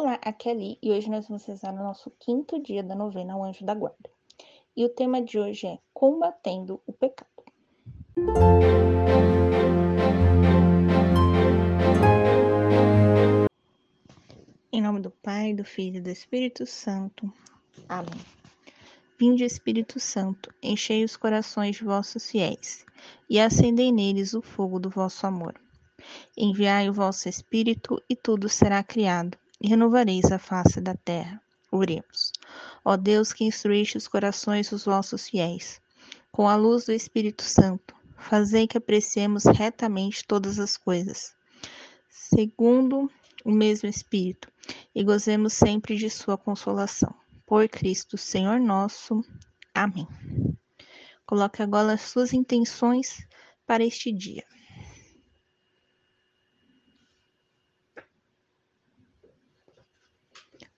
Olá, aqui é Ali e hoje nós vamos rezar o nosso quinto dia da novena ao Anjo da Guarda. E o tema de hoje é Combatendo o Pecado. Em nome do Pai, do Filho e do Espírito Santo. Amém. Vinde, Espírito Santo, enchei os corações de vossos fiéis e acendei neles o fogo do vosso amor. Enviai o vosso Espírito e tudo será criado renovareis a face da terra. Oremos. Ó Deus que instruíste os corações dos vossos fiéis, com a luz do Espírito Santo, fazei que apreciemos retamente todas as coisas, segundo o mesmo Espírito, e gozemos sempre de sua consolação. Por Cristo, Senhor nosso. Amém. Coloque agora as suas intenções para este dia.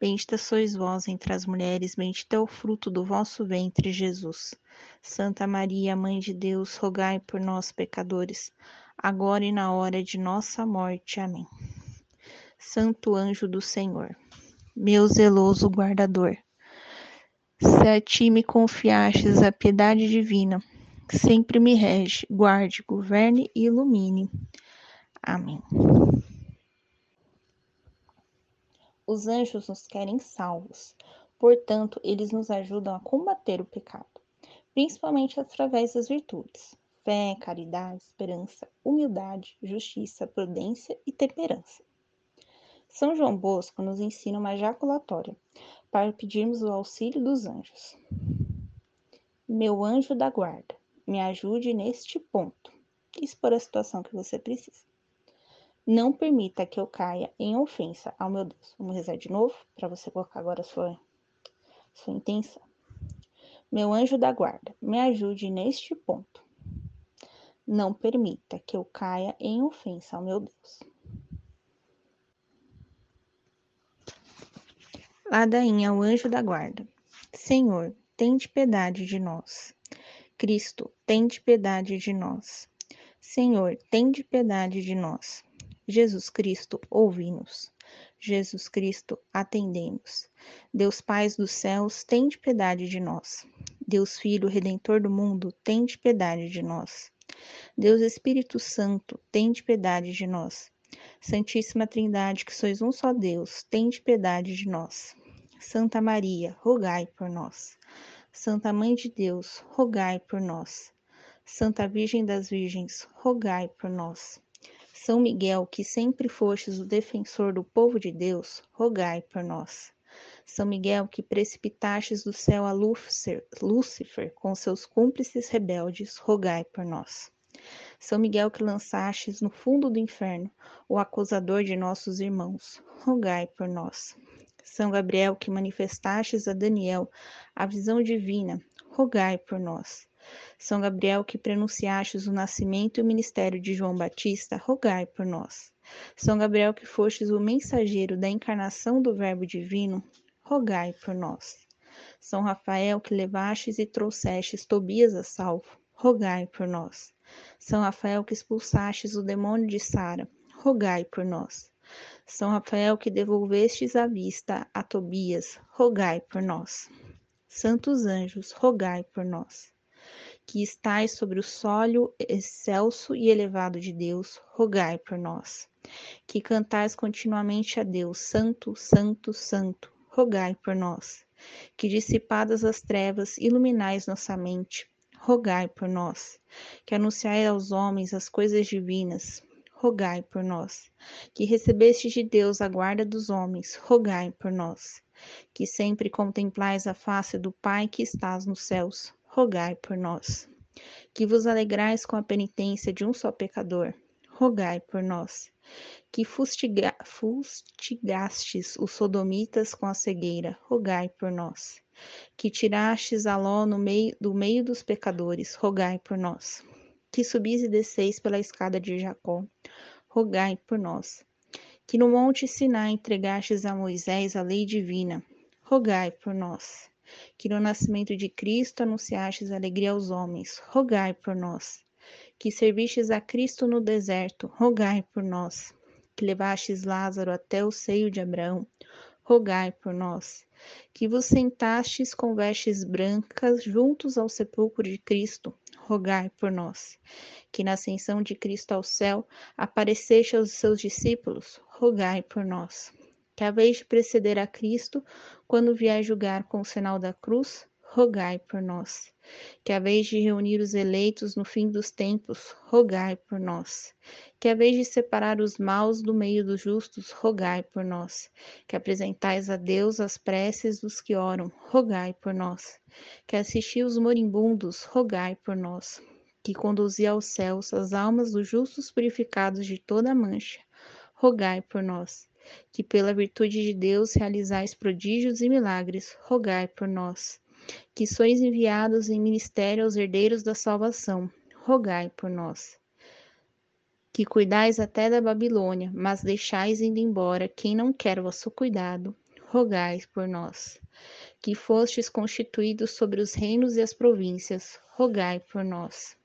Bendita sois vós entre as mulheres, bendito é o fruto do vosso ventre, Jesus. Santa Maria, Mãe de Deus, rogai por nós, pecadores, agora e na hora de nossa morte. Amém. Santo anjo do Senhor, meu zeloso guardador, se a ti me confiastes a piedade divina, sempre me rege, guarde, governe e ilumine. Amém. Os anjos nos querem salvos, portanto, eles nos ajudam a combater o pecado, principalmente através das virtudes: fé, caridade, esperança, humildade, justiça, prudência e temperança. São João Bosco nos ensina uma jaculatória para pedirmos o auxílio dos anjos. Meu anjo da guarda, me ajude neste ponto. Expor a situação que você precisa. Não permita que eu caia em ofensa ao meu Deus. Vamos rezar de novo para você colocar agora a sua, sua intenção. Meu anjo da guarda, me ajude neste ponto. Não permita que eu caia em ofensa ao meu Deus. Ladainha, o anjo da guarda. Senhor, tende piedade de nós. Cristo, tende piedade de nós. Senhor, tende piedade de nós. Jesus Cristo, ouvi-nos. Jesus Cristo, atendemos. Deus Pai dos céus, tende piedade de nós. Deus Filho, Redentor do mundo, tende piedade de nós. Deus Espírito Santo, tende piedade de nós. Santíssima Trindade, que sois um só Deus, tende piedade de nós. Santa Maria, rogai por nós. Santa Mãe de Deus, rogai por nós. Santa Virgem das Virgens, rogai por nós. São Miguel, que sempre fostes o defensor do povo de Deus, rogai por nós. São Miguel, que precipitastes do céu a Lúcifer, Lúcifer com seus cúmplices rebeldes, rogai por nós. São Miguel, que lançastes no fundo do inferno o acusador de nossos irmãos, rogai por nós. São Gabriel, que manifestastes a Daniel a visão divina, rogai por nós. São Gabriel, que prenunciastes o nascimento e o ministério de João Batista, rogai por nós. São Gabriel, que fostes o mensageiro da encarnação do Verbo Divino, rogai por nós. São Rafael, que levastes e trouxestes Tobias a salvo, rogai por nós. São Rafael, que expulsastes o demônio de Sara, rogai por nós. São Rafael, que devolvestes a vista a Tobias, rogai por nós. Santos anjos, rogai por nós que estais sobre o sólio excelso e elevado de Deus, rogai por nós. Que cantais continuamente a Deus, Santo, Santo, Santo, rogai por nós. Que dissipadas as trevas, iluminais nossa mente, rogai por nós. Que anunciai aos homens as coisas divinas, rogai por nós. Que recebeste de Deus a guarda dos homens, rogai por nós. Que sempre contemplais a face do Pai que estás nos céus, rogai por nós. Que vos alegrais com a penitência de um só pecador, rogai por nós. que fustiga, fustigastes os sodomitas com a cegueira, rogai por nós. Que tirastes a Ló no meio, do meio dos pecadores, rogai por nós. Que subis e desceis pela escada de Jacó, rogai por nós. Que no monte Sinai entregastes a Moisés a lei divina, rogai por nós. Que no nascimento de Cristo anunciastes alegria aos homens, rogai por nós. Que servistes a Cristo no deserto, rogai por nós que levastes Lázaro até o seio de Abraão, rogai por nós. Que vos sentastes com vestes brancas juntos ao sepulcro de Cristo, rogai por nós. Que na ascensão de Cristo ao céu apareceste aos seus discípulos, rogai por nós. Que a vez de preceder a Cristo, quando vier julgar com o sinal da cruz, rogai por nós. Que a vez de reunir os eleitos no fim dos tempos, rogai por nós. Que a vez de separar os maus do meio dos justos, rogai por nós. Que apresentais a Deus as preces dos que oram, rogai por nós. Que assisti os moribundos, rogai por nós. Que conduzi aos céus as almas dos justos purificados de toda mancha, rogai por nós. Que pela virtude de Deus realizais prodígios e milagres, rogai por nós que sois enviados em ministério aos herdeiros da salvação, rogai por nós. Que cuidais até da Babilônia, mas deixais indo embora quem não quer vosso cuidado, rogai por nós. Que fostes constituídos sobre os reinos e as províncias, rogai por nós.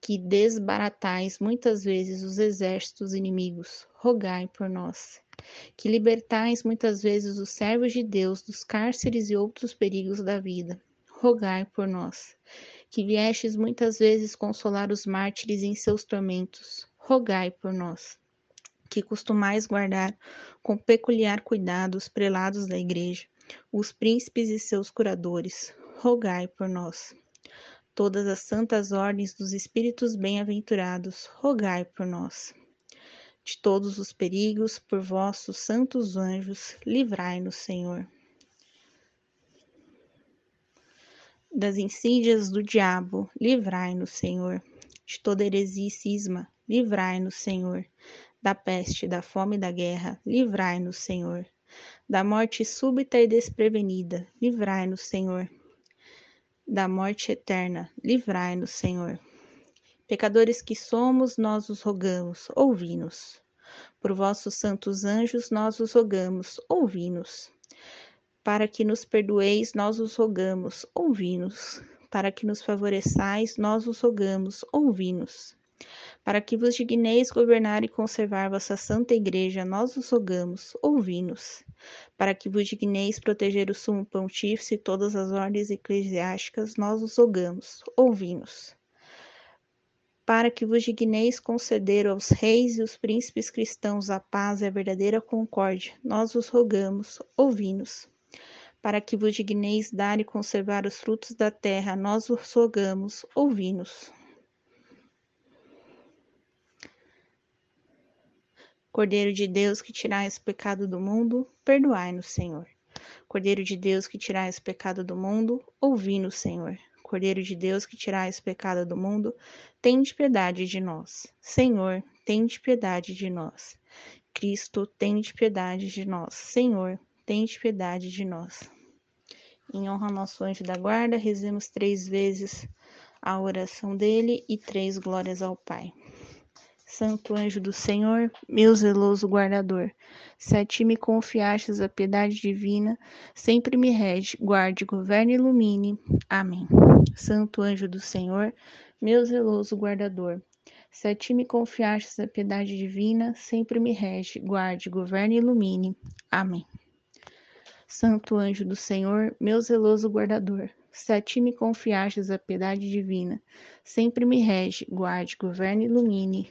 Que desbaratais muitas vezes os exércitos inimigos, rogai por nós que libertais muitas vezes os servos de Deus dos cárceres e outros perigos da vida. Rogai por nós. Que viestes muitas vezes consolar os mártires em seus tormentos. Rogai por nós. Que costumais guardar com peculiar cuidado os prelados da igreja, os príncipes e seus curadores. Rogai por nós. Todas as santas ordens dos espíritos bem-aventurados, rogai por nós de todos os perigos, por vossos santos anjos, livrai-nos, Senhor. Das insídias do diabo, livrai-nos, Senhor. De toda heresia e cisma, livrai-nos, Senhor. Da peste, da fome e da guerra, livrai-nos, Senhor. Da morte súbita e desprevenida, livrai-nos, Senhor. Da morte eterna, livrai-nos, Senhor. Pecadores que somos, nós os rogamos, ouvi-nos. Por vossos santos anjos, nós os rogamos, ouvi-nos. Para que nos perdoeis, nós os rogamos, ouvi-nos. Para que nos favoreçais, nós os rogamos, ouvi-nos. Para que vos digneis governar e conservar vossa santa igreja, nós os rogamos, ouvi-nos. Para que vos digneis proteger o sumo pontífice e todas as ordens eclesiásticas, nós os rogamos, ouvi-nos para que vos digneis conceder aos reis e os príncipes cristãos a paz e a verdadeira concórdia, nós os rogamos, ouvi-nos. Para que vos digneis dar e conservar os frutos da terra, nós os rogamos, ouvi-nos. Cordeiro de Deus que tirais o pecado do mundo, perdoai-nos, Senhor. Cordeiro de Deus que tirais o pecado do mundo, ouvi-nos, Senhor. Cordeiro de Deus que tirais o pecado do mundo, tende piedade de nós. Senhor, tende piedade de nós. Cristo, tende piedade de nós. Senhor, tende piedade de nós. Em honra ao nosso anjo da guarda, rezemos três vezes a oração dele e três glórias ao Pai. Santo anjo do Senhor, meu zeloso guardador, se a ti me confiastes a piedade divina, sempre me rege, guarde, governe e ilumine. Amém. Santo anjo do Senhor, meu zeloso guardador, se a ti me confiastes a piedade divina, sempre me rege, guarde, governe e ilumine. Amém. Santo anjo do Senhor, meu zeloso guardador, se a ti me confiastes a piedade divina, sempre me rege, guarde, governe e ilumine.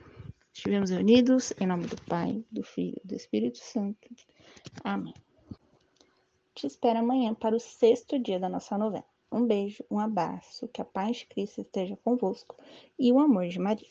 Estivemos reunidos em nome do Pai, do Filho e do Espírito Santo. Amém. te espero amanhã para o sexto dia da nossa novena. Um beijo, um abraço, que a paz de Cristo esteja convosco e o amor de Maria.